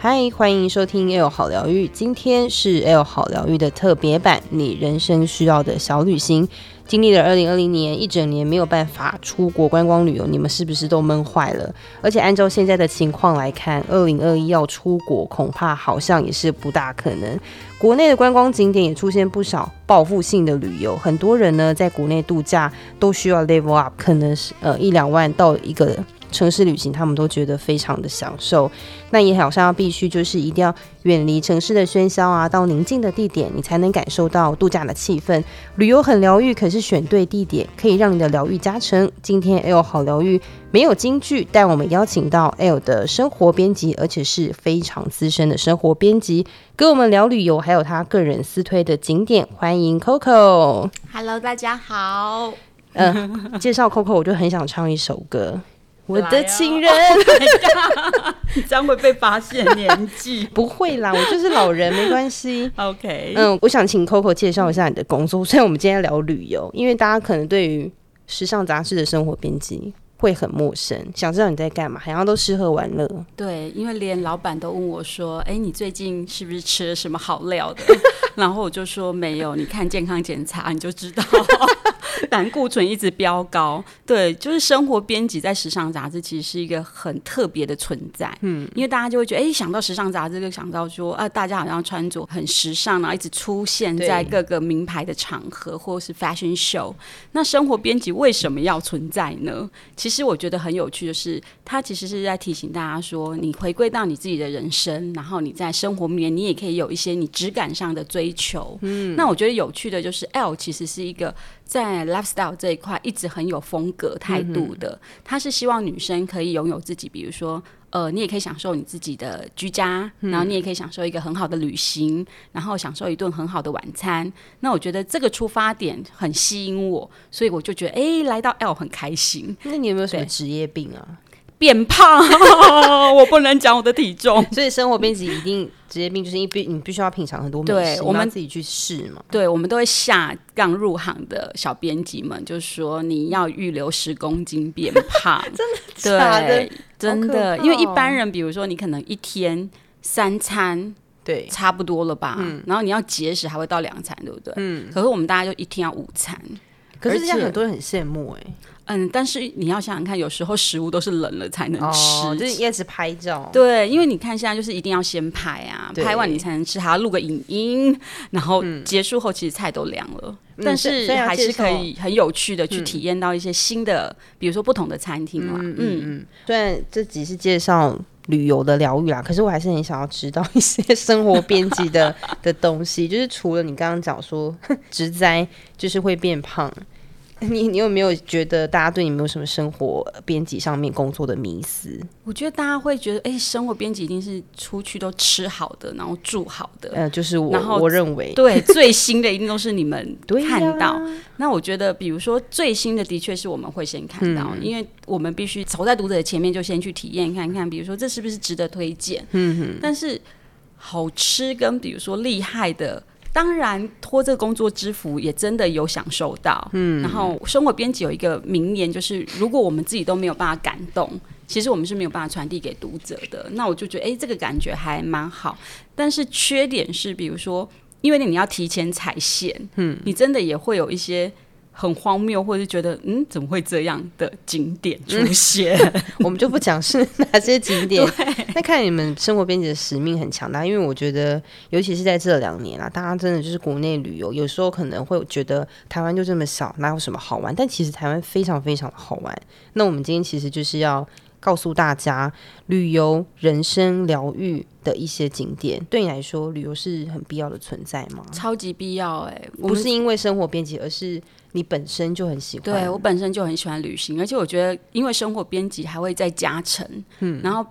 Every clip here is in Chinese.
嗨，欢迎收听 L 好疗愈。今天是 L 好疗愈的特别版，你人生需要的小旅行。经历了二零二零年一整年没有办法出国观光旅游，你们是不是都闷坏了？而且按照现在的情况来看，二零二一要出国恐怕好像也是不大可能。国内的观光景点也出现不少报复性的旅游，很多人呢在国内度假都需要 level up，可能是呃一两万到一个。城市旅行，他们都觉得非常的享受。那也好像要必须就是一定要远离城市的喧嚣啊，到宁静的地点，你才能感受到度假的气氛。旅游很疗愈，可是选对地点可以让你的疗愈加成。今天 L 好疗愈没有京剧，但我们邀请到 L 的生活编辑，而且是非常资深的生活编辑，跟我们聊旅游，还有他个人私推的景点。欢迎 Coco。Hello，大家好。嗯、呃，介绍 Coco，我就很想唱一首歌。我的情人，你 这样会被发现年纪？不会啦，我就是老人，没关系。OK，嗯，我想请 Coco 介绍一下你的工作。虽然我们今天聊旅游，因为大家可能对于时尚杂志的生活编辑会很陌生，想知道你在干嘛，好像都吃喝玩乐。对，因为连老板都问我说：“哎、欸，你最近是不是吃了什么好料的？”然后我就说：“没有，你看健康检查你就知道。” 胆固醇一直飙高，对，就是生活编辑在时尚杂志其实是一个很特别的存在，嗯，因为大家就会觉得，哎、欸，想到时尚杂志就想到说，啊，大家好像穿着很时尚，然后一直出现在各个名牌的场合或是 fashion show。那生活编辑为什么要存在呢？其实我觉得很有趣的是，它其实是在提醒大家说，你回归到你自己的人生，然后你在生活里面，你也可以有一些你质感上的追求。嗯，那我觉得有趣的就是 L 其实是一个。在 lifestyle 这一块一直很有风格态度的，他是希望女生可以拥有自己，比如说，呃，你也可以享受你自己的居家，然后你也可以享受一个很好的旅行，然后享受一顿很好的晚餐。那我觉得这个出发点很吸引我，所以我就觉得，哎，来到 L 很开心。那你有没有什么职业病啊？变胖，我不能讲我的体重，所以生活编辑一定职业病，就是因为你必须要品尝很多美食，对我们自己去试嘛。对，我们都会下刚入行的小编辑们，就是说你要预留十公斤变胖，真的假的？对，真的，哦、因为一般人，比如说你可能一天三餐，对，差不多了吧？嗯，然后你要节食还会到两餐，对不对？嗯，可是我们大家就一天要五餐，可是这样很多人很羡慕哎、欸。嗯，但是你要想想看，有时候食物都是冷了才能吃，哦、就是一直拍照。对，因为你看现在就是一定要先拍啊，拍完你才能吃，还要录个影音，然后结束后其实菜都凉了，嗯、但是还是可以很有趣的去体验到一些新的，嗯、比如说不同的餐厅嘛。嗯嗯嗯。虽然这只是介绍旅游的疗愈啊，可是我还是很想要知道一些生活编辑的 的东西，就是除了你刚刚讲说 直栽就是会变胖。你你有没有觉得大家对你没有什么生活编辑上面工作的迷思？我觉得大家会觉得，哎、欸，生活编辑一定是出去都吃好的，然后住好的。呃，就是我，然后我认为，对，最新的一定都是你们 看到。啊、那我觉得，比如说最新的，的确是我们会先看到，嗯、因为我们必须走在读者的前面，就先去体验看看。比如说，这是不是值得推荐？嗯哼。但是好吃跟比如说厉害的。当然，拖这个工作之福，也真的有享受到。嗯，然后生活编辑有一个名言，就是如果我们自己都没有办法感动，其实我们是没有办法传递给读者的。那我就觉得，哎，这个感觉还蛮好。但是缺点是，比如说，因为你要提前踩线，嗯，你真的也会有一些。很荒谬，或者是觉得嗯，怎么会这样的景点出现？嗯、我们就不讲是哪些景点。那看你们生活编辑的使命很强大，因为我觉得，尤其是在这两年啊，大家真的就是国内旅游，有时候可能会觉得台湾就这么小，哪有什么好玩？但其实台湾非常非常的好玩。那我们今天其实就是要告诉大家，旅游人生疗愈的一些景点，对你来说，旅游是很必要的存在吗？超级必要哎、欸，不是因为生活编辑，而是。你本身就很喜欢，对，我本身就很喜欢旅行，而且我觉得，因为生活编辑还会再加成，嗯，然后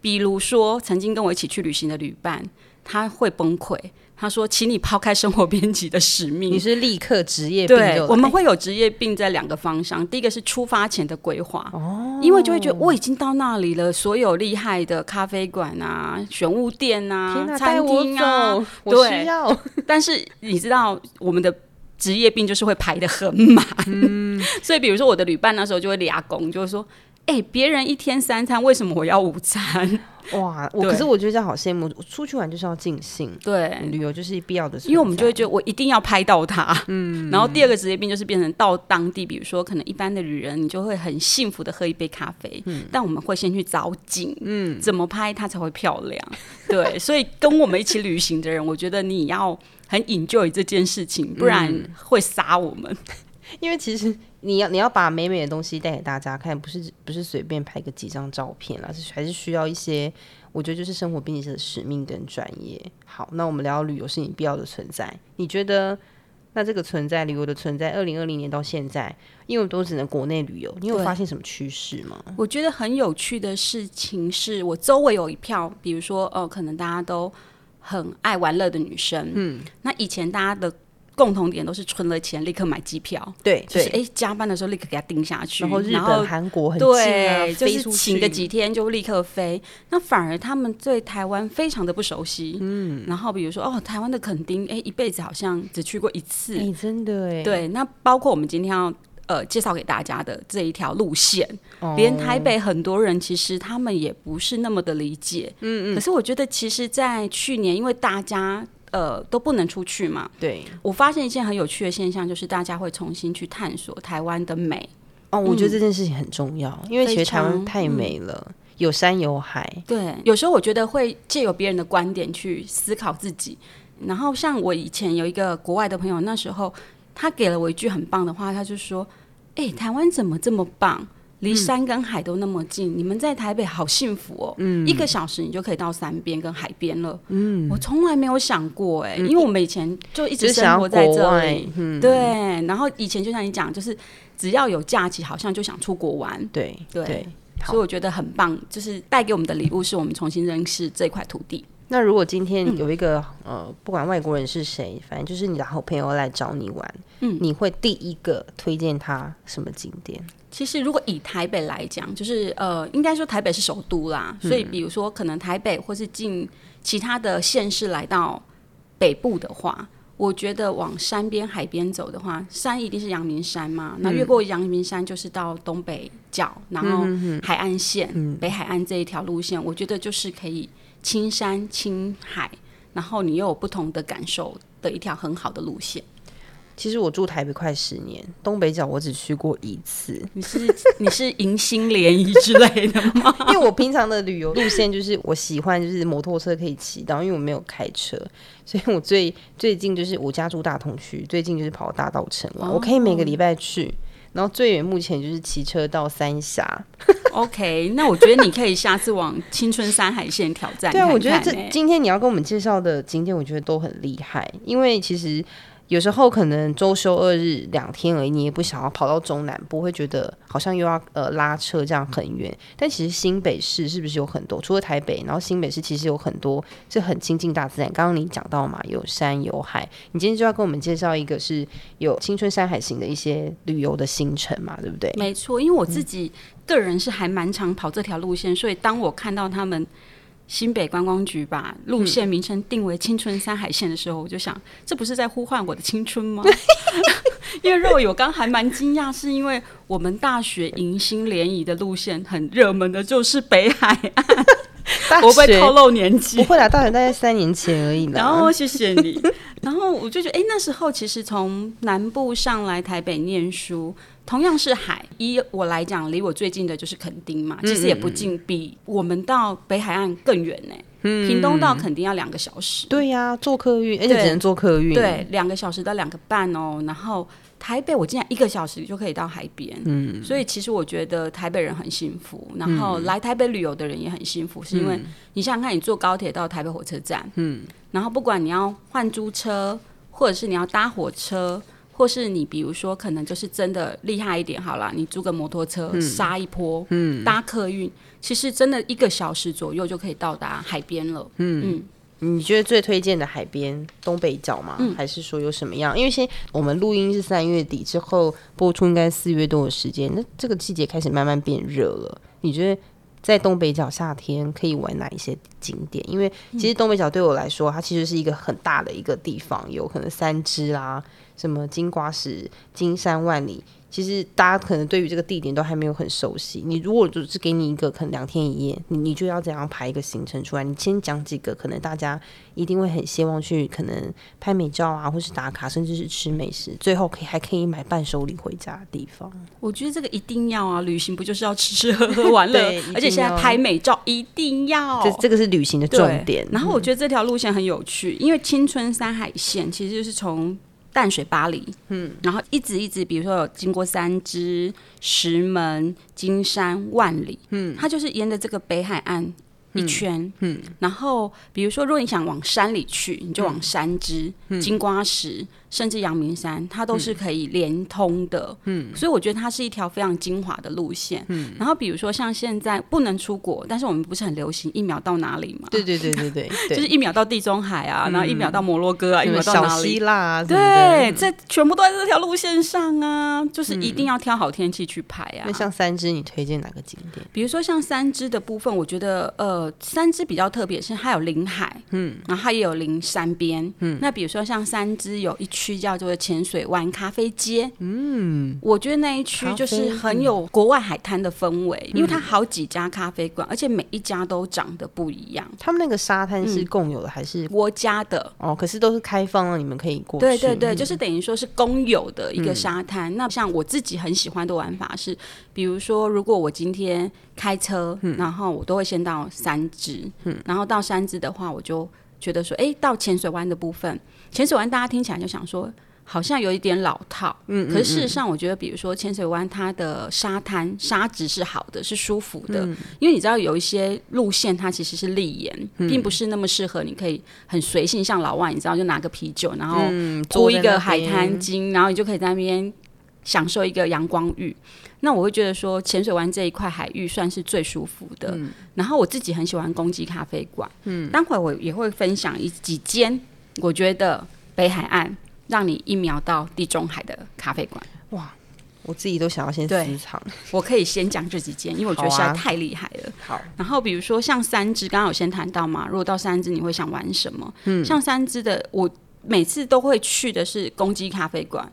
比如说曾经跟我一起去旅行的旅伴，他会崩溃，他说：“请你抛开生活编辑的使命，你是立刻职业病。”对，我们会有职业病在两个方向，第一个是出发前的规划，哦，因为就会觉得我已经到那里了，所有厉害的咖啡馆啊、玄物店啊、哪餐厅啊，我需要。但是你知道我们的。职业病就是会排的很满，嗯、所以比如说我的旅伴那时候就会俩工，就是说，哎、欸，别人一天三餐，为什么我要午餐？哇，我可是我觉得这样好羡慕。出去玩就是要尽兴，对，旅游就是必要的，因为我们就会觉得我一定要拍到它。嗯，然后第二个职业病就是变成到当地，比如说可能一般的旅人，你就会很幸福的喝一杯咖啡。嗯，但我们会先去找景，嗯，怎么拍它才会漂亮？对，所以跟我们一起旅行的人，我觉得你要很 enjoy 这件事情，不然会杀我们。因为其实你要你要把美美的东西带给大家看，不是不是随便拍个几张照片啦，是还是需要一些，我觉得就是生活编辑者的使命跟专业。好，那我们聊旅游是你必要的存在，你觉得那这个存在旅游的存在，二零二零年到现在，因为我们都只能国内旅游，你有发现什么趋势吗？我觉得很有趣的事情是我周围有一票，比如说哦、呃，可能大家都很爱玩乐的女生，嗯，那以前大家的。共同点都是存了钱立刻买机票，对，就是哎加班的时候立刻给他定下去，然后日本、韩国很近啊，对，就是请个几天就立刻飞。那反而他们对台湾非常的不熟悉，嗯，然后比如说哦，台湾的垦丁，哎，一辈子好像只去过一次，哎，真的哎，对。那包括我们今天要呃介绍给大家的这一条路线，哦，连台北很多人其实他们也不是那么的理解，嗯嗯。可是我觉得，其实，在去年，因为大家。呃，都不能出去嘛。对，我发现一件很有趣的现象，就是大家会重新去探索台湾的美。哦，我觉得这件事情很重要，嗯、因为其实台湾太美了，嗯、有山有海。对，有时候我觉得会借由别人的观点去思考自己。然后，像我以前有一个国外的朋友，那时候他给了我一句很棒的话，他就说：“哎、欸，台湾怎么这么棒？”离山跟海都那么近，嗯，你们在台北好幸福哦！嗯，一个小时你就可以到山边跟海边了。嗯，我从来没有想过哎，嗯，因为我们以前就一直生活在这里。嗯，对。然后以前就像你讲，就是只要有假期，好像就想出国玩。对对，对，所以我觉得很棒，就是带给我们的礼物，是我们重新认识这块土地。那如果今天有一个、嗯、呃，不管外国人是谁，反正就是你的好朋友来找你玩，嗯，你会第一个推荐他什么景点？其实如果以台北来讲，就是呃，应该说台北是首都啦，嗯、所以比如说可能台北或是进其他的县市来到北部的话，我觉得往山边海边走的话，山一定是阳明山嘛，那、嗯、越过阳明山就是到东北角，然后海岸线、嗯、北海岸这一条路线，我觉得就是可以。青山青海，然后你又有不同的感受的一条很好的路线。其实我住台北快十年，东北角我只去过一次。你是 你是迎新联谊之类的吗？因为我平常的旅游路线就是我喜欢就是摩托车可以骑到，因为我没有开车，所以我最最近就是我家住大同区，最近就是跑大道城玩，哦，我可以每个礼拜去。然后最远目前就是骑车到三峡。OK，那我觉得你可以下次往青春山海线挑战看看。对啊，我觉得这今天你要跟我们介绍的景点，我觉得都很厉害，因为其实。有时候可能周休二日两天而已，你也不想要跑到中南部，会觉得好像又要呃拉车这样很远。但其实新北市是不是有很多？除了台北，然后新北市其实有很多是很亲近大自然。刚刚你讲到嘛，有山有海。你今天就要跟我们介绍一个是有青春山海型的一些旅游的行程嘛，对不对？没错，因为我自己个人是还蛮常跑这条路线，所以当我看到他们。新北观光局把路线名称定为“青春山海线”的时候，我就想，这不是在呼唤我的青春吗？因为肉友刚还蛮惊讶，是因为我们大学迎新联谊的路线很热门的，就是北海岸。我会透露年纪，不会啦，大学大概三年前而已。然后谢谢你，然后我就觉得，哎、欸，那时候其实从南部上来台北念书。同样是海，以我来讲，离我最近的就是垦丁嘛，其实也不近，比我们到北海岸更远呢。嗯，屏东到肯定要两个小时。对呀、啊，坐客运，而且只能坐客运。对，两个小时到两个半哦。然后台北，我竟然一个小时就可以到海边。嗯，所以其实我觉得台北人很幸福，然后来台北旅游的人也很幸福，是因为你想想看，你坐高铁到台北火车站，嗯，然后不管你要换租车，或者是你要搭火车。或是你比如说，可能就是真的厉害一点好了，你租个摩托车杀一波，嗯，搭客运，其实真的一个小时左右就可以到达海边了。嗯嗯，你觉得最推荐的海边东北角吗？嗯，还是说有什么样？因为现我们录音是三月底之后播出，应该四月多的时间，那这个季节开始慢慢变热了。你觉得在东北角夏天可以玩哪一些景点？因为其实东北角对我来说，它其实是一个很大的一个地方，有可能三支啦。什么金瓜石、金山万里，其实大家可能对于这个地点都还没有很熟悉。你如果只是给你一个可能两天一夜，你你就要怎样排一个行程出来？你先讲几个可能大家一定会很希望去，可能拍美照啊，或是打卡，甚至是吃美食，最后可以还可以买伴手礼回家的地方。我觉得这个一定要啊，旅行不就是要吃吃喝喝 玩乐？而且现在拍美照一定要，这这个是旅行的重点。然后我觉得这条路线很有趣，因为青春山海线其实就是从。淡水巴黎，嗯，然后一直一直，比如说有经过三支、石门、金山、万里，嗯，它就是沿着这个北海岸一圈，嗯，嗯，然后比如说，如果你想往山里去，你就往三支、嗯、金瓜石。甚至阳明山，它都是可以连通的，嗯，所以我觉得它是一条非常精华的路线，嗯。然后比如说像现在不能出国，但是我们不是很流行一秒到哪里嘛？对对对对对，就是一秒到地中海啊，然后一秒到摩洛哥啊，一秒到哪里？小希腊啊，对，这全部都在这条路线上啊，就是一定要挑好天气去拍啊。那像三芝，你推荐哪个景点？比如说像三芝的部分，我觉得呃，三芝比较特别，是它有临海，嗯，然后它也有临山边，嗯。那比如说像三芝有一区叫做浅水湾咖啡街，嗯，我觉得那一区就是很有国外海滩的氛围，嗯，因为它好几家咖啡馆，而且每一家都长得不一样。他们那个沙滩是共有的还是国家的？哦，可是都是开放了，你们可以过去。对对对，就是等于说是公有的一个沙滩。嗯。那像我自己很喜欢的玩法是，比如说如果我今天开车，嗯，然后我都会先到三芝，嗯，然后到三芝的话，我就觉得说，哎，到浅水湾的部分，浅水湾大家听起来就想说。好像有一点老套，嗯，可是事实上，我觉得，比如说浅水湾，它的沙滩沙质是好的，是舒服的，嗯。因为你知道，有一些路线它其实是礫岩，嗯，并不是那么适合你可以很随性，像老外，你知道，就拿个啤酒，然后租一个海滩巾，然后你就可以在那边享受一个阳光浴。那我会觉得说，浅水湾这一块海域算是最舒服的。嗯，然后我自己很喜欢公鸡咖啡馆，嗯，待会我也会分享一几间，我觉得北海岸。让你一秒到地中海的咖啡馆，哇！我自己都想要先私藏。我可以先讲这几间，因为我觉得实在太厉害了。好，然后比如说像三芝，刚刚有先谈到嘛，如果到三芝，你会想玩什么？嗯，像三芝的，我每次都会去的是公鸡咖啡馆。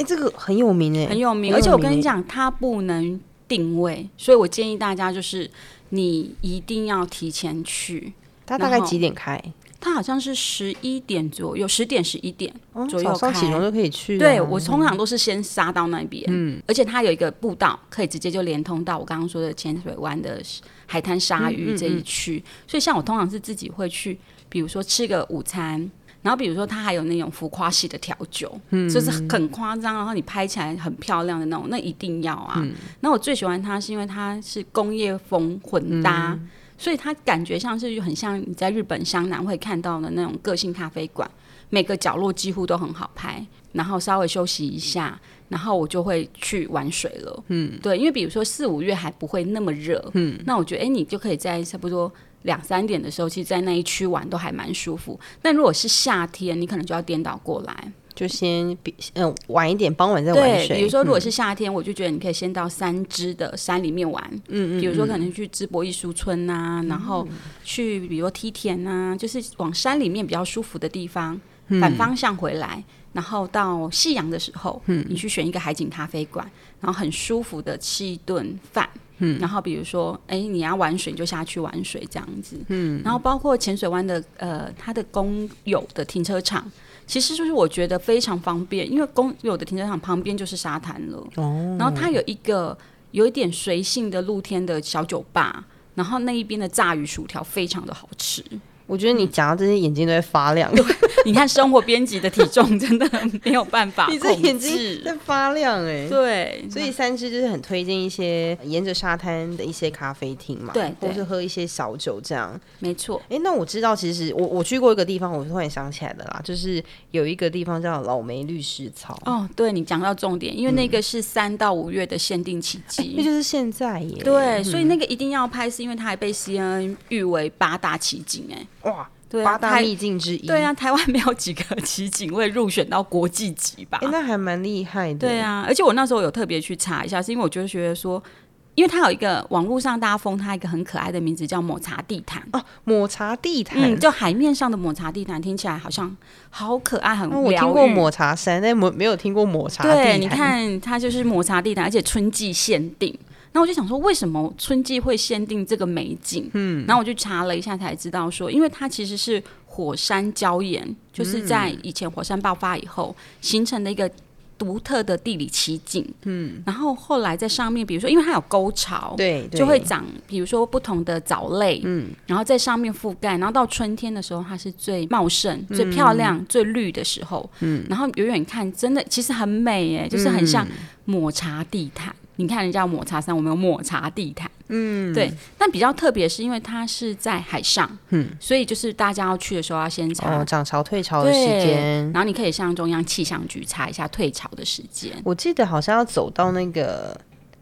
哎，这个很有名哎，很有名。而且我跟你讲，它不能定位，所以我建议大家就是你一定要提前去。它大概几点开？它好像是十一点左右，十点十一点左右开，早上起床就可以去。对，我通常都是先杀到那边，嗯，而且它有一个步道，可以直接就连通到我刚刚说的浅水湾的海滩鲨鱼这一区。所以像我通常是自己会去，比如说吃个午餐，然后比如说它还有那种浮夸系的调酒，嗯，就是很夸张，然后你拍起来很漂亮的那种，那一定要啊。嗯，那我最喜欢它是因为它是工业风混搭。嗯所以它感觉像是很像你在日本湘南会看到的那种个性咖啡馆，每个角落几乎都很好拍，然后稍微休息一下，然后我就会去玩水了。嗯，对，因为比如说四五月还不会那么热，嗯，那我觉得哎，你就可以在差不多两三点的时候，其实，在那一区玩都还蛮舒服。但如果是夏天，你可能就要颠倒过来。就先比嗯晚一点，傍晚再玩水。对，比如说如果是夏天，嗯，我就觉得你可以先到三支的山里面玩。嗯嗯。比如说可能去淄博艺术村呐，啊嗯，然后去比如说梯田呐，啊，就是往山里面比较舒服的地方，嗯，反方向回来，然后到夕阳的时候，嗯，你去选一个海景咖啡馆，然后很舒服的吃一顿饭。嗯。然后比如说，哎，你要玩水你就下去玩水这样子。嗯。然后包括浅水湾的呃，它的公有的停车场。其实就是我觉得非常方便，因为公有的停车场旁边就是沙滩了。哦。然后它有一个有一点随性的露天的小酒吧，然后那一边的炸鱼薯条非常的好吃。我觉得你讲到这些，眼睛都会发亮。对，你看生活编辑的体重真的没有办法你这眼睛在发亮哎、欸。对，所以三芝就是很推荐一些沿着沙滩的一些咖啡厅嘛，对，或是喝一些小酒这样。没错。哎、欸，那我知道，其实我我去过一个地方，我突然想起来的啦，就是有一个地方叫老梅绿丝草。哦，对，你讲到重点，因为那个是三到五月的限定奇迹，那、欸、就是现在耶。对，所以那个一定要拍，是因为它还被 CNN 誉为八大奇景哎。哇，对啊，八大秘境之一。对啊，台湾没有几个奇景会入选到国际级吧？欸，那还蛮厉害的。对啊，而且我那时候有特别去查一下，是因为我就觉得说。因为它有一个网络上大家封它一个很可爱的名字叫抹茶地毯哦，抹茶地毯，嗯，就海面上的抹茶地毯，听起来好像好可爱，很疗愈。我听过抹茶山，但没没有听过抹茶地毯。对，你看它就是抹茶地毯，而且春季限定。那我就想说，为什么春季会限定这个美景？嗯，然后我就查了一下，才知道说，因为它其实是火山礁岩，就是在以前火山爆发以后形成的一个独特的地理奇景。嗯，然后后来在上面，比如说，因为它有沟槽，对，对，就会长，比如说不同的藻类，嗯，然后在上面覆盖，然后到春天的时候，它是最茂盛、最漂亮、嗯、最绿的时候。嗯，然后远远看，真的其实很美耶，就是很像抹茶地毯。你看人家抹茶山，我们有抹茶地毯，嗯，对。但比较特别是因为它是在海上，嗯，所以就是大家要去的时候要先查哦，涨潮退潮的时间，然后你可以向中央气象局查一下退潮的时间。我记得好像要走到那个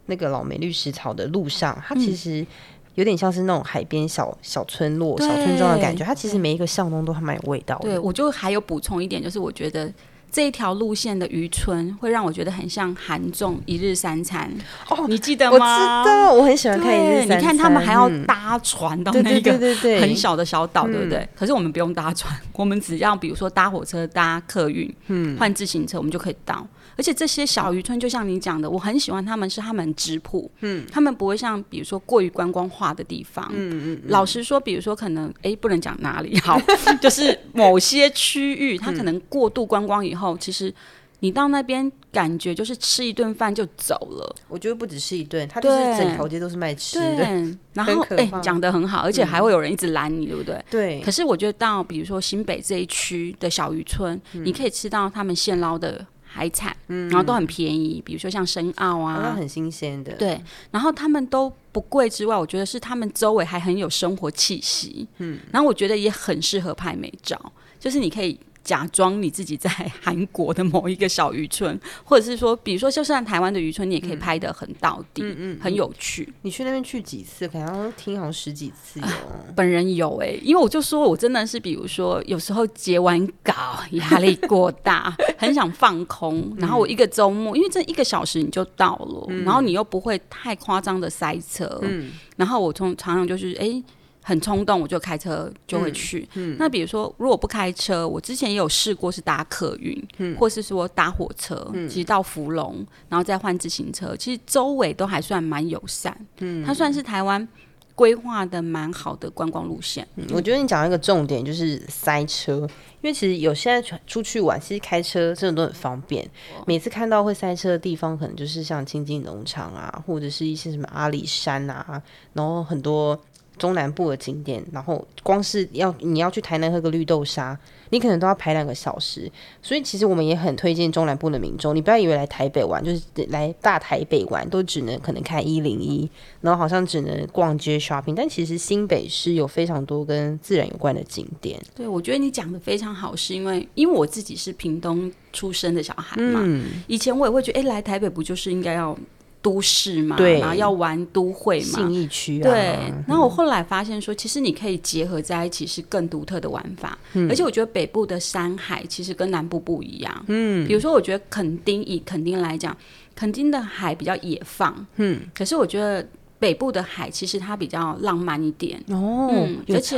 那个老梅绿石草的路上，它其实有点像是那种海边小小村落、小村庄的感觉。它其实每一个巷弄都还蛮有味道的。对，我就还有补充一点，就是我觉得。这一条路线的渔村会让我觉得很像韩综一日三餐哦，你记得吗？我知道，我很喜欢看一日三餐。你看他们还要搭船到那个很小的小岛，对不对？可是我们不用搭船，我们只要比如说搭火车、搭客运，嗯，换自行车，我们就可以到。而且这些小渔村，就像你讲的，我很喜欢他们，是他们很质朴，嗯，他们不会像比如说过于观光化的地方，嗯嗯。老实说，比如说可能哎，不能讲哪里 好，就是某些区域，它可能过度观光以后，其实你到那边感觉就是吃一顿饭就走了。我觉得不只是一顿，它就是整条街都是卖吃的。然后哎，讲的很好，而且还会有人一直拦你，对不对？对。可是我觉得到比如说新北这一区的小渔村，你可以吃到他们现捞的。海产，然后都很便宜，比如说像深澳啊，都很新鲜的。对，然后他们都不贵之外，我觉得是他们周围还很有生活气息。嗯，然后我觉得也很适合拍美照，就是你可以。假装你自己在韩国的某一个小渔村，或者是说，比如说，就算台湾的渔村，你也可以拍的很到底，嗯嗯，很有趣。你去那边去几次？好像听好像十几次有。本人有哎、欸，因为我就说我真的是，比如说有时候结完稿压力过大，很想放空，然后我一个周末，因为这一个小时你就到了，然后你又不会太夸张的塞车，嗯，然后我从常常就是哎。欸很冲动，我就开车就会去。嗯嗯、那比如说，如果不开车，我之前也有试过是搭客运，嗯、或是说搭火车，嗯、其实到福隆，然后再换自行车，其实周围都还算蛮友善。嗯，它算是台湾规划的蛮好的观光路线。嗯、我觉得你讲一个重点就是塞车，因为其实有现在出去玩，其实开车真的都很方便。哦、每次看到会塞车的地方，可能就是像清境农场啊，或者是一些什么阿里山啊，然后很多。中南部的景点，然后光是要你要去台南喝个绿豆沙，你可能都要排两个小时。所以其实我们也很推荐中南部的民众，你不要以为来台北玩就是来大台北玩都只能可能看一零一，然后好像只能逛街 shopping。但其实新北市有非常多跟自然有关的景点。对，我觉得你讲的非常好，是因为因为我自己是屏东出生的小孩嘛，嗯、以前我也会觉得，哎，来台北不就是应该要。都市嘛，对然后要玩都会嘛，信义区啊。对，然后我后来发现说，其实你可以结合在一起是更独特的玩法。嗯，而且我觉得北部的山海其实跟南部不一样。嗯，比如说我觉得垦丁以垦丁来讲，垦丁的海比较野放。嗯，可是我觉得北部的海其实它比较浪漫一点。哦，嗯，而且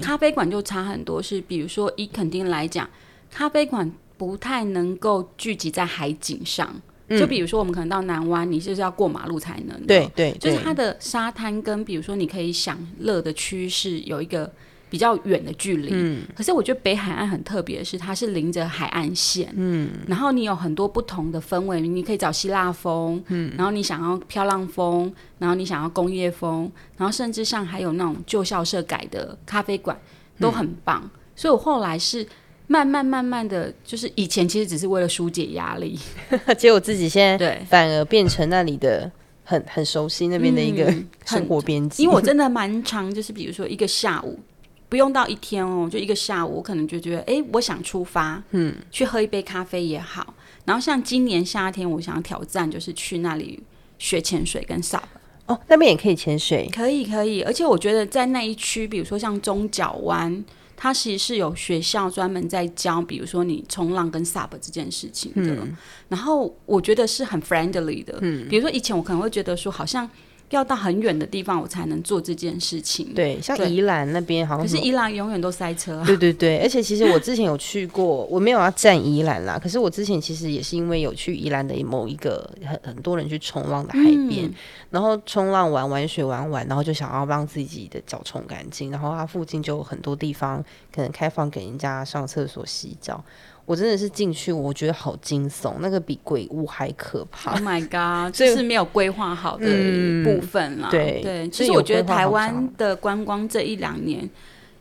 咖啡馆就差很多。是比如说以垦丁来讲，咖啡馆不太能够聚集在海景上。就比如说，我们可能到南湾，你就是要过马路才能。对对，就是它的沙滩跟比如说你可以享乐的区是有一个比较远的距离。嗯。可是我觉得北海岸很特别的是，它是临着海岸线。嗯。然后你有很多不同的氛围，你可以找希腊风。嗯。然后你想要漂浪风，然后你想要工业风，然后甚至像还有那种旧校舍改的咖啡馆都很棒。嗯。所以我后来是。慢慢慢慢的就是以前其实只是为了疏解压力，结果自己现在对反而变成那里的很很熟悉那边的一个生活边界。因为我真的蛮长，就是比如说一个下午不用到一天哦，就一个下午，我可能就觉得哎，我想出发，嗯，去喝一杯咖啡也好。然后像今年夏天，我想要挑战就是去那里学潜水跟 SUP 哦，那边也可以潜水，可以可以，而且我觉得在那一区，比如说像中角湾。它其实是有学校专门在教，比如说你冲浪跟 SUP 这件事情的。嗯、然后我觉得是很 friendly 的。嗯，比如说以前我可能会觉得说，好像要到很远的地方我才能做这件事情。对，像宜兰那边好像，可是宜兰永远都塞车啊。对对对，而且其实我之前有去过，我没有要站宜兰啦。可是我之前其实也是因为有去宜兰的某一个很很多人去冲浪的海边，嗯、然后冲浪玩玩水玩玩，然后就想要让自己的脚冲干净，然后它附近就有很多地方可能开放给人家上厕所洗脚。我真的是进去，我觉得好惊悚，那个比鬼屋还可怕。Oh my god！这是没有规划好的部分啦。嗯、对对，其实我觉得台湾的观光这一两年。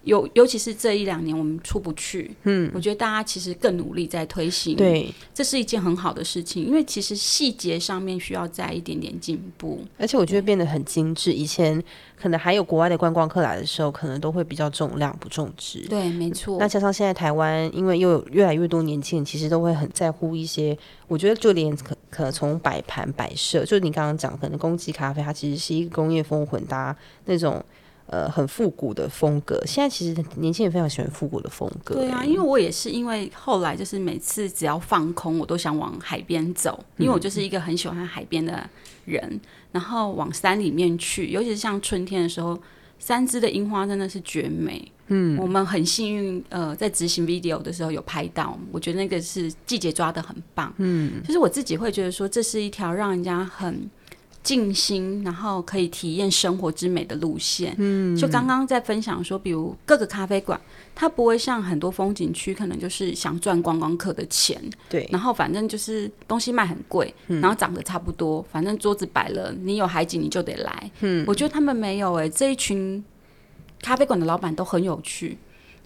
尤尤其是这一两年，我们出不去。嗯，我觉得大家其实更努力在推行。对，这是一件很好的事情，因为其实细节上面需要再一点点进步。而且我觉得变得很精致。以前可能还有国外的观光客来的时候，可能都会比较重量不重质。对，没错。那加上现在台湾，因为又有越来越多年轻人，其实都会很在乎一些。我觉得就连可可能从摆盘摆设，就是你刚刚讲，可能公鸡咖啡，它其实是一个工业风混搭那种。呃，很复古的风格。现在其实年轻人非常喜欢复古的风格。对啊，因为我也是因为后来就是每次只要放空，我都想往海边走，因为我就是一个很喜欢海边的人。嗯、然后往山里面去，尤其是像春天的时候，三只的樱花真的是绝美。嗯，我们很幸运，呃，在执行 video 的时候有拍到，我觉得那个是季节抓的很棒。嗯，就是我自己会觉得说，这是一条让人家很。静心，然后可以体验生活之美的路线。嗯，就刚刚在分享说，比如各个咖啡馆，它不会像很多风景区，可能就是想赚观光客的钱。对，然后反正就是东西卖很贵，嗯、然后长得差不多，反正桌子摆了，你有海景你就得来。嗯，我觉得他们没有哎、欸，这一群咖啡馆的老板都很有趣。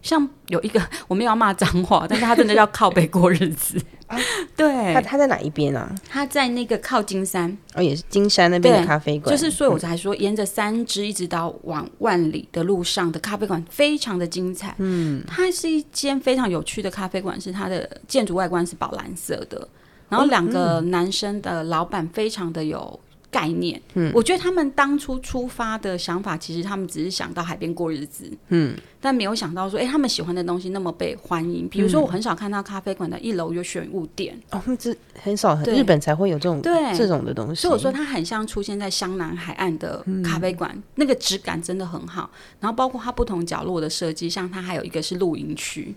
像有一个，我没有要骂脏话，但是他真的要靠北过日子。啊、对，他他在哪一边啊？他在那个靠金山，哦，也是金山那边的咖啡馆。就是，所以我才说，沿着三支一直到往万里的路上的咖啡馆，非常的精彩。嗯，它是一间非常有趣的咖啡馆，是它的建筑外观是宝蓝色的，然后两个男生的老板非常的有。概念，嗯，我觉得他们当初出发的想法，其实他们只是想到海边过日子，嗯，但没有想到说，哎、欸，他们喜欢的东西那么被欢迎。比如说，我很少看到咖啡馆的一楼有选物店，哦，这很少，很日本才会有这种对。这种的东西。所以我说，它很像出现在湘南海岸的咖啡馆，嗯、那个质感真的很好。然后包括它不同角落的设计，像它还有一个是露营区，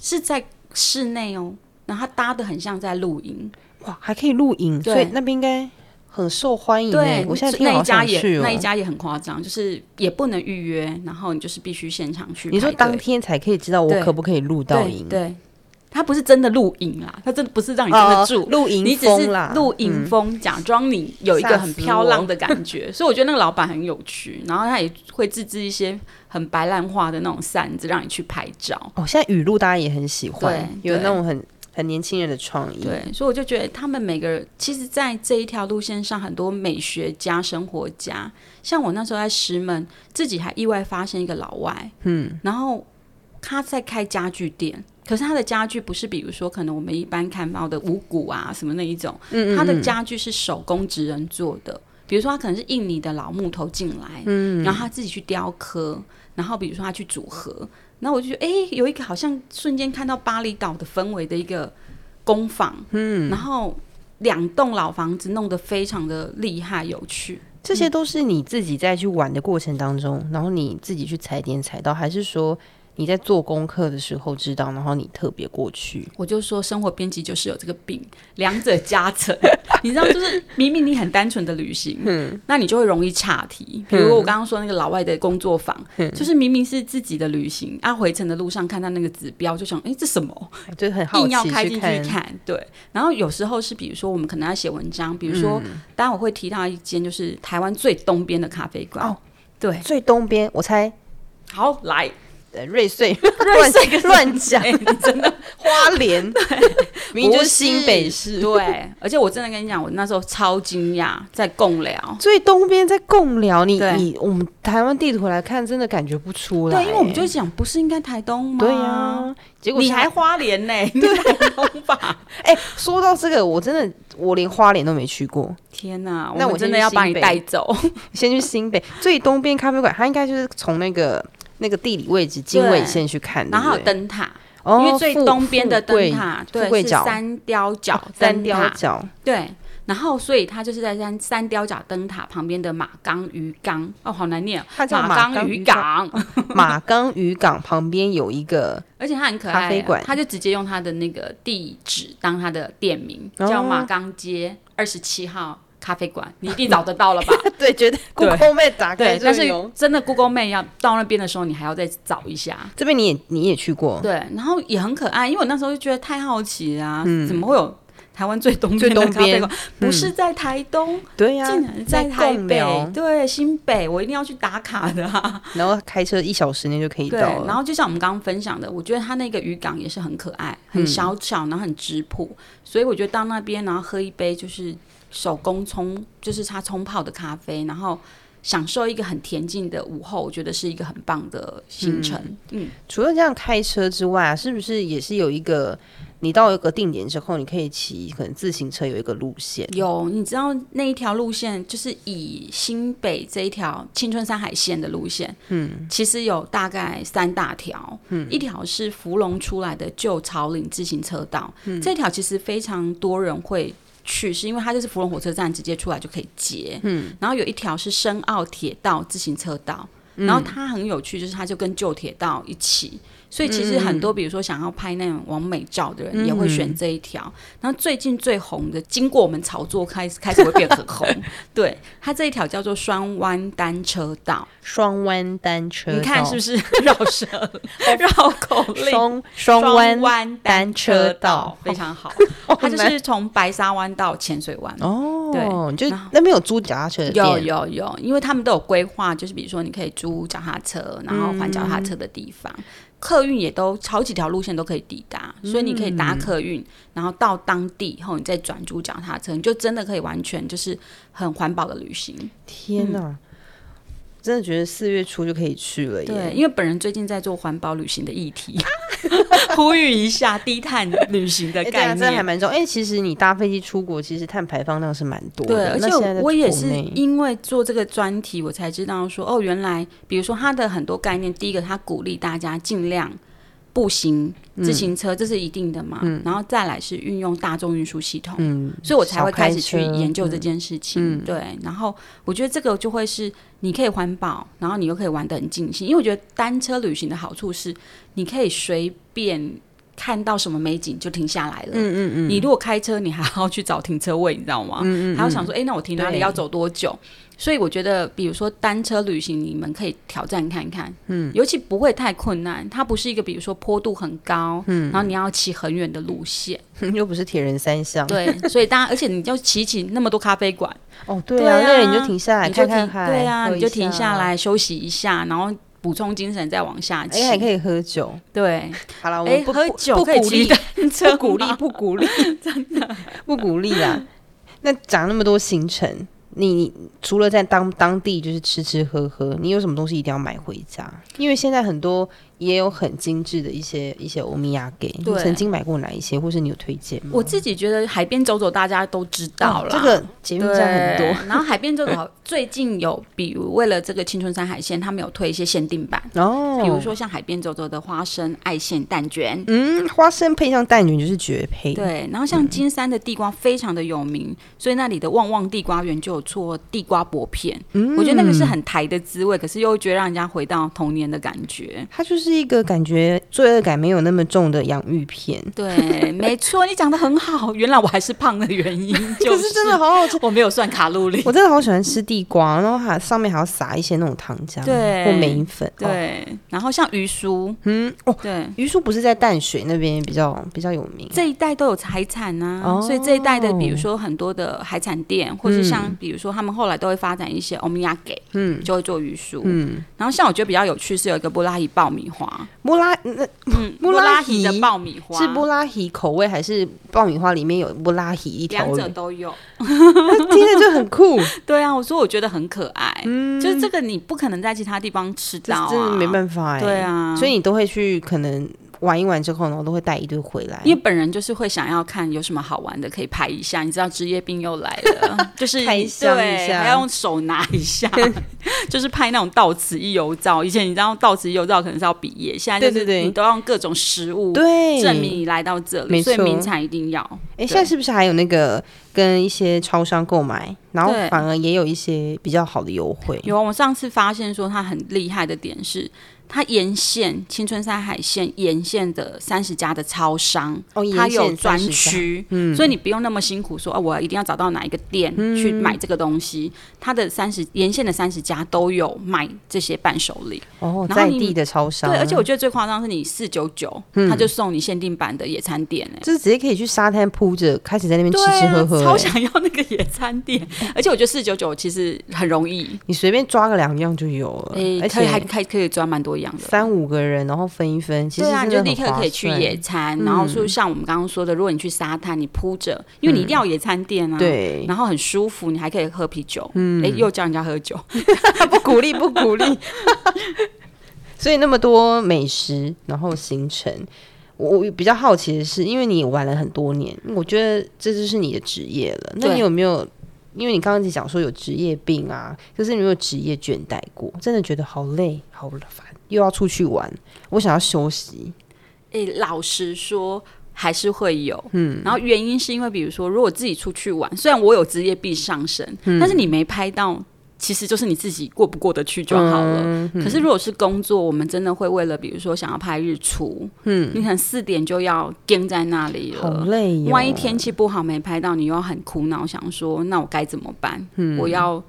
是在室内哦，然后它搭的很像在露营，哇，还可以露营，对所以那边应该。很受欢迎，对，我现在那一家也那一家也很夸张，就是也不能预约，然后你就是必须现场去。你说当天才可以知道我可不可以录到营？对，他不是真的露营啦，他真的不是让你真的住露营，你只是露营风，假装你有一个很飘浪的感觉。所以我觉得那个老板很有趣，然后他也会自制一些很白兰花的那种扇子，让你去拍照。哦，现在语录大家也很喜欢，有那种很。很年轻人的创意，对，所以我就觉得他们每个人，其实，在这一条路线上，很多美学家、生活家，像我那时候在石门，自己还意外发现一个老外，嗯，然后他在开家具店，可是他的家具不是，比如说可能我们一般看到的五谷啊什么那一种，嗯，嗯，嗯，他的家具是手工职人做的，比如说他可能是印尼的老木头进来，嗯，然后他自己去雕刻，然后比如说他去组合。然后我就觉得，哎、欸，有一个好像瞬间看到巴厘岛的氛围的一个工坊，嗯，然后两栋老房子弄得非常的厉害有趣，这些都是你自己在去玩的过程当中，嗯、然后你自己去踩点踩到，还是说？你在做功课的时候知道，然后你特别过去，我就说生活编辑就是有这个病，两者加成，你知道，就是明明你很单纯的旅行，嗯，那你就会容易岔题。比如我刚刚说那个老外的工作坊，嗯、就是明明是自己的旅行，啊，回程的路上看到那个指标，就想，哎，这什么？就很好奇，硬要开进去看，对。然后有时候是，比如说我们可能要写文章，比如说，当然、嗯、我会提到一间就是台湾最东边的咖啡馆，哦，对，最东边，我猜，好来。瑞穗，瑞穗 乱讲，你真的花莲，明明就是新北市，对。而且我真的跟你讲，我那时候超惊讶，在贡寮 最东边，在贡寮。你你我们台湾地图来看，真的感觉不出来。对，因为我们就讲，不是应该台东吗？对呀，结果你还花莲呢？对，台东吧？哎，说到这个，我真的我连花莲都没去过。天哪，那我真的要把你带走，先去新北最东边咖啡馆，它应该就是从那个。那个地理位置经纬线去看，然后还有灯塔，因为最东边的灯塔对是三雕角，三雕角。对。然后所以它就是在三三雕角灯塔旁边的马岗渔港哦，好难念，它叫马岗渔港。马岗渔港旁边有一个，而且它很可爱，咖啡馆，它就直接用它的那个地址当它的店名，哦、叫马岗街二十七号。咖啡馆，你一定找得到了吧？对，绝对。Google Map 打开，对，但是真的 Google Map 要到那边的时候，你还要再找一下。这边你也你也去过，对，然后也很可爱，因为我那时候就觉得太好奇啊，嗯、怎么会有台湾最东边的咖啡馆？不是在台东，嗯、对呀、啊，竟然在台北，对，新北，我一定要去打卡的、啊。然后开车一小时内就可以到了。然后就像我们刚刚分享的，我觉得它那个渔港也是很可爱，很小巧，然后很质朴，所以我觉得到那边然后喝一杯就是。手工冲就是他冲泡的咖啡，然后享受一个很恬静的午后，我觉得是一个很棒的行程。嗯，嗯，除了这样开车之外啊，是不是也是有一个你到一个定点之后，你可以骑可能自行车有一个路线？有，你知道那一条路线就是以新北这一条青春山海线的路线，嗯，其实有大概三大条，嗯，一条是芙蓉出来的旧草岭自行车道，嗯，这条其实非常多人会。去是因为它就是芙蓉火车站直接出来就可以接，嗯，然后有一条是深澳铁道自行车道，嗯，然后它很有趣，就是它就跟旧铁道一起。所以其实很多，比如说想要拍那种完美照的人，也会选这一条。嗯、然后最近最红的，经过我们炒作，开始开始会变很红。对，它这一条叫做双弯单车道。双弯单车道，你看是不是 绕舌绕口令？双双弯单车道非常好。它就是从白沙湾到浅水湾。哦，对，就那边有租脚踏车的店。有有有，因为他们都有规划，就是比如说你可以租脚踏车，然后还脚踏车的地方。嗯客运也都好几条路线都可以抵达，所以你可以搭客运，嗯、然后到当地以后，你再转租脚踏车，你就真的可以完全就是很环保的旅行。天哪！嗯真的觉得四月初就可以去了耶。对，因为本人最近在做环保旅行的议题，呼吁一下低碳旅行的概念，这还蛮重要。哎，其实你搭飞机出国，其实碳排放量是蛮多的。对，而且我也是因为做这个专题，我才知道说，哦，原来比如说它的很多概念，第一个，它鼓励大家尽量。步行、自行车，这是一定的嘛？嗯、然后再来是运用大众运输系统，嗯、所以我才会开始去研究这件事情。嗯、对，然后我觉得这个就会是你可以环保，然后你又可以玩得很尽兴。因为我觉得单车旅行的好处是，你可以随便看到什么美景就停下来了。嗯嗯嗯。你如果开车，你还要去找停车位，你知道吗？嗯嗯。还要想说，哎，那我停哪里？要走多久？所以我觉得，比如说单车旅行，你们可以挑战看看，嗯，尤其不会太困难。它不是一个，比如说坡度很高，嗯，然后你要骑很远的路线，又不是铁人三项，对。所以大家，而且你就骑骑那么多咖啡馆，哦，对啊，那你就停下来看看，对啊，你就停下来休息一下，然后补充精神，再往下骑。哎，还可以喝酒，对。好了，我们不喝酒不鼓励单车，不鼓励，不鼓励，真的不鼓励啊。那讲那么多行程。你除了在当当地就是吃吃喝喝，你有什么东西一定要买回家？因为现在很多。也有很精致的一些一些欧米亚给，你曾经买过哪一些，或是你有推荐吗？我自己觉得海边走走大家都知道了，这个节目上很多。然后海边走走最近有，比如为了这个青春山海鲜，他们有推一些限定版哦，比如说像海边走走的花生爱馅蛋卷，嗯，花生配上蛋卷就是绝配。对，然后像金山的地瓜非常的有名，所以那里的旺旺地瓜园就有做地瓜薄片，嗯，我觉得那个是很台的滋味，可是又觉得让人家回到童年的感觉。它就是。是一个感觉罪恶感没有那么重的洋芋片，对，没错，你讲的很好。原来我还是胖的原因，就是、可是真的好好吃。我没有算卡路里，我真的好喜欢吃地瓜，然后还上面还要撒一些那种糖浆，对，或梅粉，对。哦、然后像鱼酥，嗯，哦，对，鱼酥不是在淡水那边比较比较有名，这一带都有海产啊，哦、所以这一带的，比如说很多的海产店，或是像比如说他们后来都会发展一些欧米亚给，嗯，就会做鱼酥，嗯。然后像我觉得比较有趣是有一个布拉伊爆米花。布拉那嗯，布拉提的爆米花是布拉提口味还是爆米花里面有布拉提一条？两者都有，听着就很酷。对啊，我说我觉得很可爱，嗯，就是这个你不可能在其他地方吃到，真的没办法哎。对啊，所以你都会去可能玩一玩之后呢，我都会带一堆回来。因为本人就是会想要看有什么好玩的可以拍一下，你知道职业病又来了，就是拍箱一下，还要用手拿一下，就是拍那种到此一游照。以前你知道到此一游照可能是要毕业，现在就是你都要用各种食物对证明你来到这里，所以名产一定要。哎，现在是不是还有那个跟一些超商购买，然后反而也有一些比较好的优惠？有啊，我上次发现说它很厉害的点是。它沿线青春山海线沿线的三十家的超商，哦、它有专区，嗯、所以你不用那么辛苦说哦，我一定要找到哪一个店去买这个东西。嗯、它的三十沿线的三十家都有卖这些伴手礼哦，在地的超商。对，而且我觉得最夸张是你四九九，他就送你限定版的野餐垫，哎，就是直接可以去沙滩铺着，开始在那边吃吃喝喝，超想要那个野餐垫。而且我觉得四九九其实很容易，你随便抓个两样就有了，欸、而且还还可以抓蛮多样。三五个人，然后分一分，其实对啊，你就立刻可以去野餐。嗯、然后就像我们刚刚说的，如果你去沙滩，你铺着，因为你一定要野餐垫啊，对、嗯，然后很舒服，你还可以喝啤酒。嗯，哎，又叫人家喝酒，不鼓励，不鼓励。所以那么多美食，然后行程，我比较好奇的是，因为你玩了很多年，我觉得这就是你的职业了。那你有没有？因为你刚刚讲说有职业病啊，就是你有没有职业倦怠过？真的觉得好累、好烦，又要出去玩，我想要休息。诶、欸，老实说，还是会有。嗯，然后原因是因为，比如说，如果自己出去玩，虽然我有职业病上身，嗯、但是你没拍到。其实就是你自己过不过得去就好了。嗯嗯、可是如果是工作，我们真的会为了，比如说想要拍日出，嗯，你可能四点就要盯在那里了，好累哟。万一天气不好没拍到，你又要很苦恼，想说那我该怎么办？嗯、我要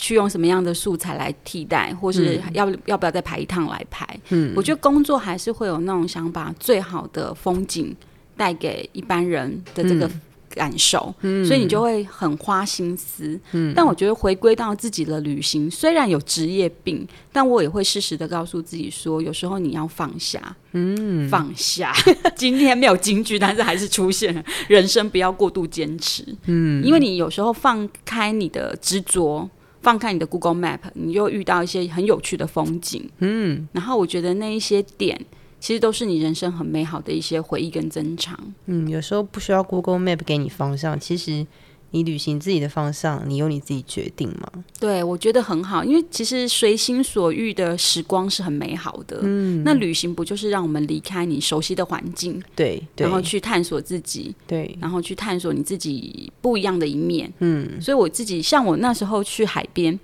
去用什么样的素材来替代，或是要、嗯、要不要再排一趟来拍？嗯，我觉得工作还是会有那种想把最好的风景带给一般人的这个。嗯感受，嗯、所以你就会很花心思。嗯、但我觉得回归到自己的旅行，虽然有职业病，但我也会适时的告诉自己说，有时候你要放下，嗯，放下。今天没有京剧，但是还是出现了。人生不要过度坚持，嗯，因为你有时候放开你的执着，放开你的 Google Map，你就遇到一些很有趣的风景，嗯。然后我觉得那一些点。其实都是你人生很美好的一些回忆跟珍藏。嗯，有时候不需要 Google Map 给你方向，其实你旅行自己的方向，你由你自己决定嘛。对，我觉得很好，因为其实随心所欲的时光是很美好的。嗯，那旅行不就是让我们离开你熟悉的环境，对，对，然后去探索自己，对，然后去探索你自己不一样的一面。嗯，所以我自己像我那时候去海边。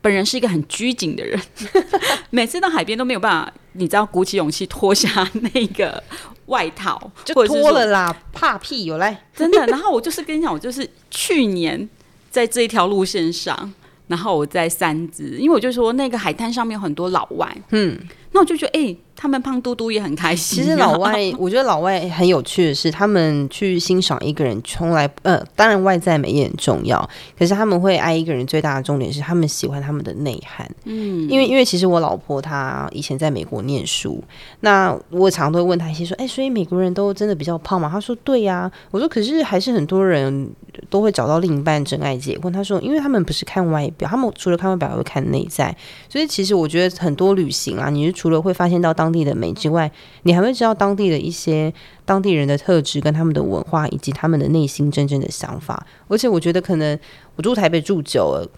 本人是一个很拘谨的人，每次到海边都没有办法，你知道，鼓起勇气脱下那个外套，就脱了啦，怕屁有来，真的。然后我就是跟你讲，我就是去年在这一条路线上，然后我在三只，因为我就说那个海滩上面有很多老外，嗯，那我就觉得哎。欸他们胖嘟嘟也很开心。其实老外，我觉得老外很有趣的是，他们去欣赏一个人，从来呃，当然外在美也很重要，可是他们会爱一个人最大的重点是，他们喜欢他们的内涵。嗯，因为因为其实我老婆她以前在美国念书，那我常常都会问她一些说，哎，所以美国人都真的比较胖吗？她说对呀。我说可是还是很多人都会找到另一半真爱结婚。她说，因为他们不是看外表，他们除了看外表，还会看内在。所以其实我觉得很多旅行啊，你是除了会发现到当地的美之外，你还会知道当地的一些当地人的特质跟他们的文化，以及他们的内心真正的想法。而且我觉得，可能我住台北住久了，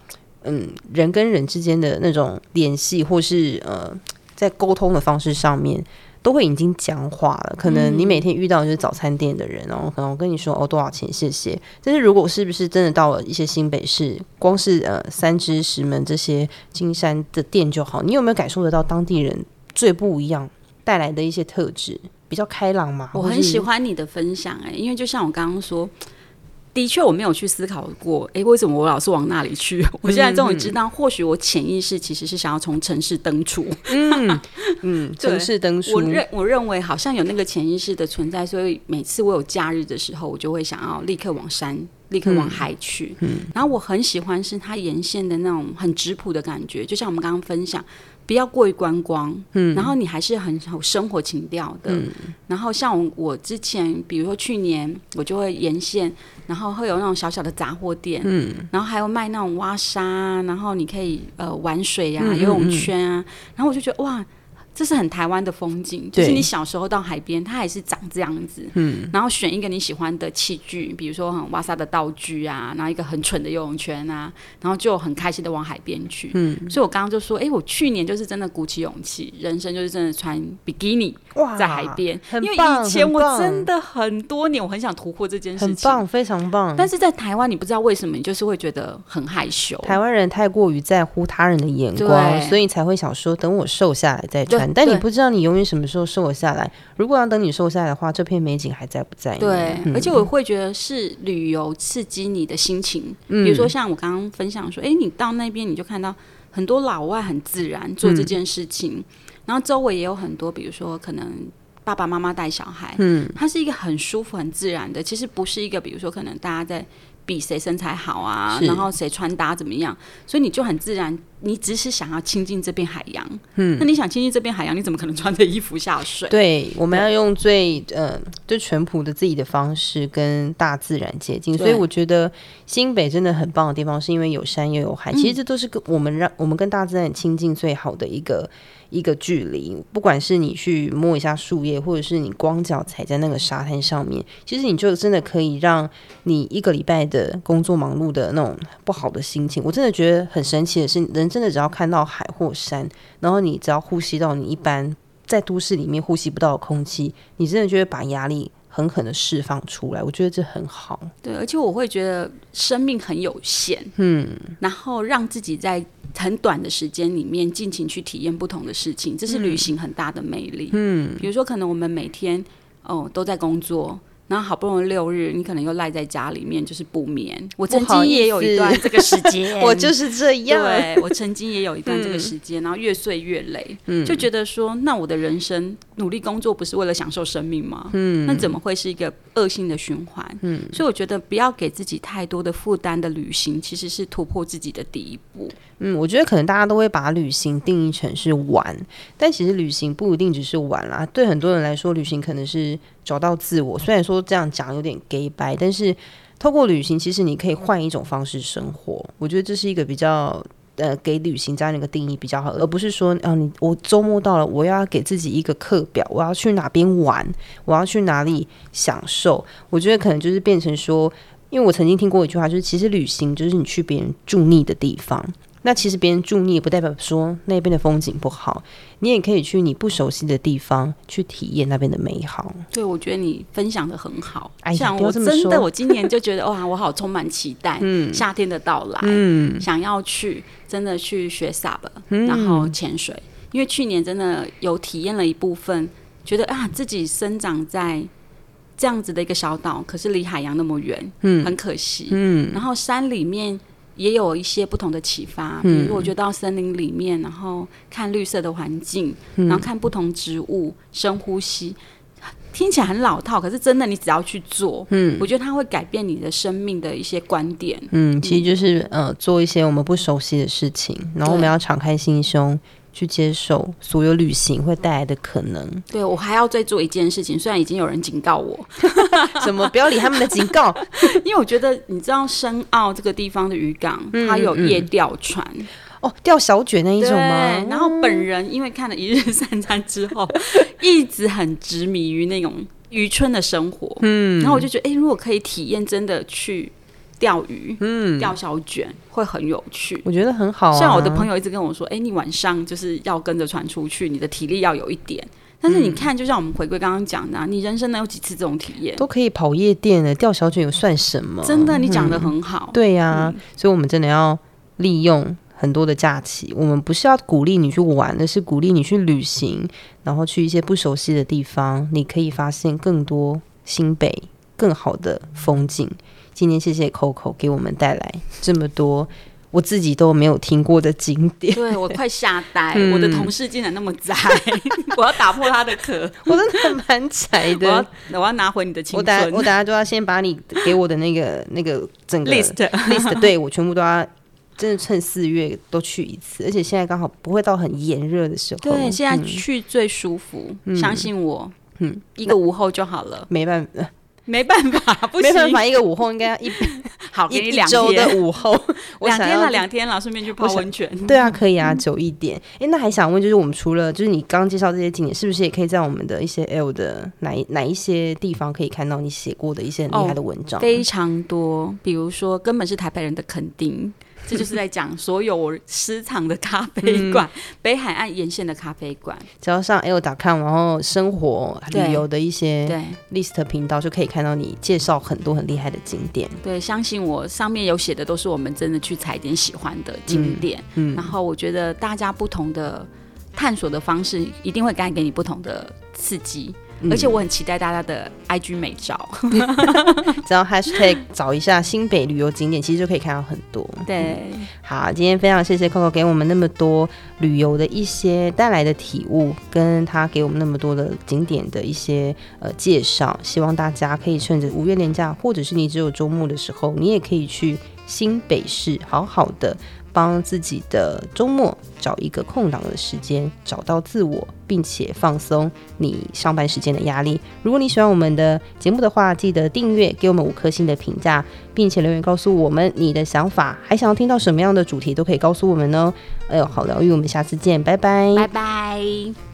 嗯，人跟人之间的那种联系，或是呃，在沟通的方式上面，都会已经僵化了。可能你每天遇到就是早餐店的人，然后可能我跟你说哦，多少钱，谢谢。但是如果是不是真的到了一些新北市，光是呃三芝石门这些金山的店就好，你有没有感受得到当地人最不一样？带来的一些特质比较开朗嘛，我很喜欢你的分享哎、欸，因为就像我刚刚说，的确我没有去思考过，哎、欸，为什么我老是往那里去？我现在终于知道，或许我潜意识其实是想要从城市登出，嗯嗯，城市登出。我认我认为好像有那个潜意识的存在，所以每次我有假日的时候，我就会想要立刻往山，立刻往海去。嗯，嗯然后我很喜欢是它沿线的那种很质朴的感觉，就像我们刚刚分享。不要过于观光，嗯，然后你还是很有生活情调的，嗯，然后像我，我之前，比如说去年，我就会沿线，然后会有那种小小的杂货店，嗯，然后还有卖那种挖沙，然后你可以呃玩水呀、啊、游泳圈啊，然后我就觉得哇，这是很台湾的风景，就是你小时候到海边，它还是长这样子。嗯，然后选一个你喜欢的器具，比如说很哇塞的道具啊，然后一个很蠢的游泳圈啊，然后就很开心的往海边去。嗯，所以我刚刚就说，哎，我去年就是真的鼓起勇气，人生就是真的穿比基尼在海边，因为以前我真的很多年我很想突破这件事情，很棒，非常棒。但是在台湾，你不知道为什么，你就是会觉得很害羞。台湾人太过于在乎他人的眼光，所以才会想说，等我瘦下来再穿。但你不知道你永远什么时候瘦下来。如果要等你瘦下来的话，这片美景还在不在？对，嗯、而且我会觉得是旅游刺激你的心情。嗯、比如说像我刚刚分享说，哎，你到那边你就看到很多老外很自然做这件事情，嗯、然后周围也有很多，比如说可能爸爸妈妈带小孩，嗯，它是一个很舒服、很自然的。其实不是一个，比如说可能大家在。比谁身材好啊，然后谁穿搭怎么样，所以你就很自然，你只是想要亲近这片海洋。嗯，那你想亲近这片海洋，你怎么可能穿着衣服下水？对，我们要用最对呃最淳朴的自己的方式跟大自然接近。所以我觉得新北真的很棒的地方，是因为有山又有海。嗯、其实这都是跟我们让我们跟大自然亲近最好的一个。一个距离，不管是你去摸一下树叶，或者是你光脚踩在那个沙滩上面，其实你就真的可以让你一个礼拜的工作忙碌的那种不好的心情，我真的觉得很神奇的是，人真的只要看到海或山，然后你只要呼吸到你一般在都市里面呼吸不到的空气，你真的就会把压力。狠狠的释放出来，我觉得这很好。对，而且我会觉得生命很有限，嗯，然后让自己在很短的时间里面尽情去体验不同的事情，这是旅行很大的魅力。嗯，比如说，可能我们每天哦都在工作。然后好不容易六日，你可能又赖在家里面，就是不眠。我曾经也有一段这个时间，我就是这样。对，我曾经也有一段这个时间，嗯、然后越睡越累，嗯、就觉得说，那我的人生努力工作不是为了享受生命吗？嗯，那怎么会是一个恶性的循环？嗯，所以我觉得不要给自己太多的负担的旅行，其实是突破自己的第一步。嗯，我觉得可能大家都会把旅行定义成是玩，但其实旅行不一定只是玩啦。对很多人来说，旅行可能是找到自我。虽然说这样讲有点假掰，但是透过旅行，其实你可以换一种方式生活。我觉得这是一个比较呃，给旅行这样一个定义比较好，而不是说，啊，你我周末到了，我要给自己一个课表，我要去哪边玩，我要去哪里享受。我觉得可能就是变成说，因为我曾经听过一句话，就是其实旅行就是你去别人住腻的地方。那其实别人住腻也不代表说那边的风景不好，你也可以去你不熟悉的地方去体验那边的美好。对，我觉得你分享的很好。哎呀，像我真的，我今年就觉得哇，我好充满期待，嗯，夏天的到来，嗯，想要去真的去学 SUP，然后潜水，嗯，因为去年真的有体验了一部分，觉得啊自己生长在这样子的一个小岛，可是离海洋那么远，嗯，很可惜，嗯，然后山里面。也有一些不同的启发，比如我觉得到森林里面，然后看绿色的环境，然后看不同植物，深呼吸，听起来很老套，可是真的，你只要去做，嗯，我觉得它会改变你的生命的一些观点。嗯，其实就是呃，做一些我们不熟悉的事情，然后我们要敞开心胸。去接受所有旅行会带来的可能。对，我还要再做一件事情，虽然已经有人警告我，什么不要理他们的警告，因为我觉得你知道深澳这个地方的渔港，嗯、它有夜钓船、哦，钓小卷那一种吗？然后本人因为看了一日三餐之后，一直很执迷于那种渔村的生活，嗯，然后我就觉得，哎，如果可以体验，真的去。钓鱼，嗯，钓小卷会很有趣，我觉得很好啊。像我的朋友一直跟我说，哎，你晚上就是要跟着船出去，你的体力要有一点。但是你看，就像我们回归刚刚讲的，你人生能有几次这种体验？都可以跑夜店了，钓小卷又算什么？真的，你讲的很好。对呀，所以我们真的要利用很多的假期。我们不是要鼓励你去玩，而是鼓励你去旅行，然后去一些不熟悉的地方，你可以发现更多新北更好的风景。今天谢谢 Coco 给我们带来这么多我自己都没有听过的景点，对，我快吓呆，嗯、我的同事竟然那么宅，我要打破他的壳，我真的蛮宅的，我要我要拿回你的青春，我等下我等下就要先把你给我的那个那个整个 list list，对我全部都要，真的趁四月都去一次，而且现在刚好不会到很炎热的时候，对，现在去最舒服，嗯、相信我，嗯，一个午后就好了，没办法。没办法，不行，没办法，一个午后应该要一 好给你两周的午后，两天了，两天了，顺便去泡温泉。对啊，可以啊，久一点。哎、欸，那还想问，就是我们除了就是你刚刚介绍这些景点，是不是也可以在我们的一些 L 的哪一哪一些地方可以看到你写过的一些很厉害的文章？哦？非常多，比如说根本是台北人的垦丁。这就是在讲所有我私藏的咖啡馆，嗯、北海岸沿线的咖啡馆，只要上 L.com，然后生活旅游的一些对 list 频道，就可以看到你介绍很多很厉害的景点。对，相信我，上面有写的都是我们真的去踩点喜欢的景点。嗯，嗯然后我觉得大家不同的探索的方式，一定会带给你不同的刺激。而且我很期待大家的 IG 美照，只要 Hashtag 找一下新北旅游景点，其实就可以看到很多。对，好，今天非常谢谢 Coco 给我们那么多旅游的一些带来的体悟，跟他给我们那么多的景点的一些呃介绍。希望大家可以趁着五月连假，或者是你只有周末的时候，你也可以去新北市好好的。帮自己的周末找一个空档的时间，找到自我，并且放松你上班时间的压力。如果你喜欢我们的节目的话，记得订阅，给我们五颗星的评价，并且留言告诉我们你的想法，还想要听到什么样的主题都可以告诉我们哦。哎呦，好疗愈，我们下次见，拜拜，拜拜。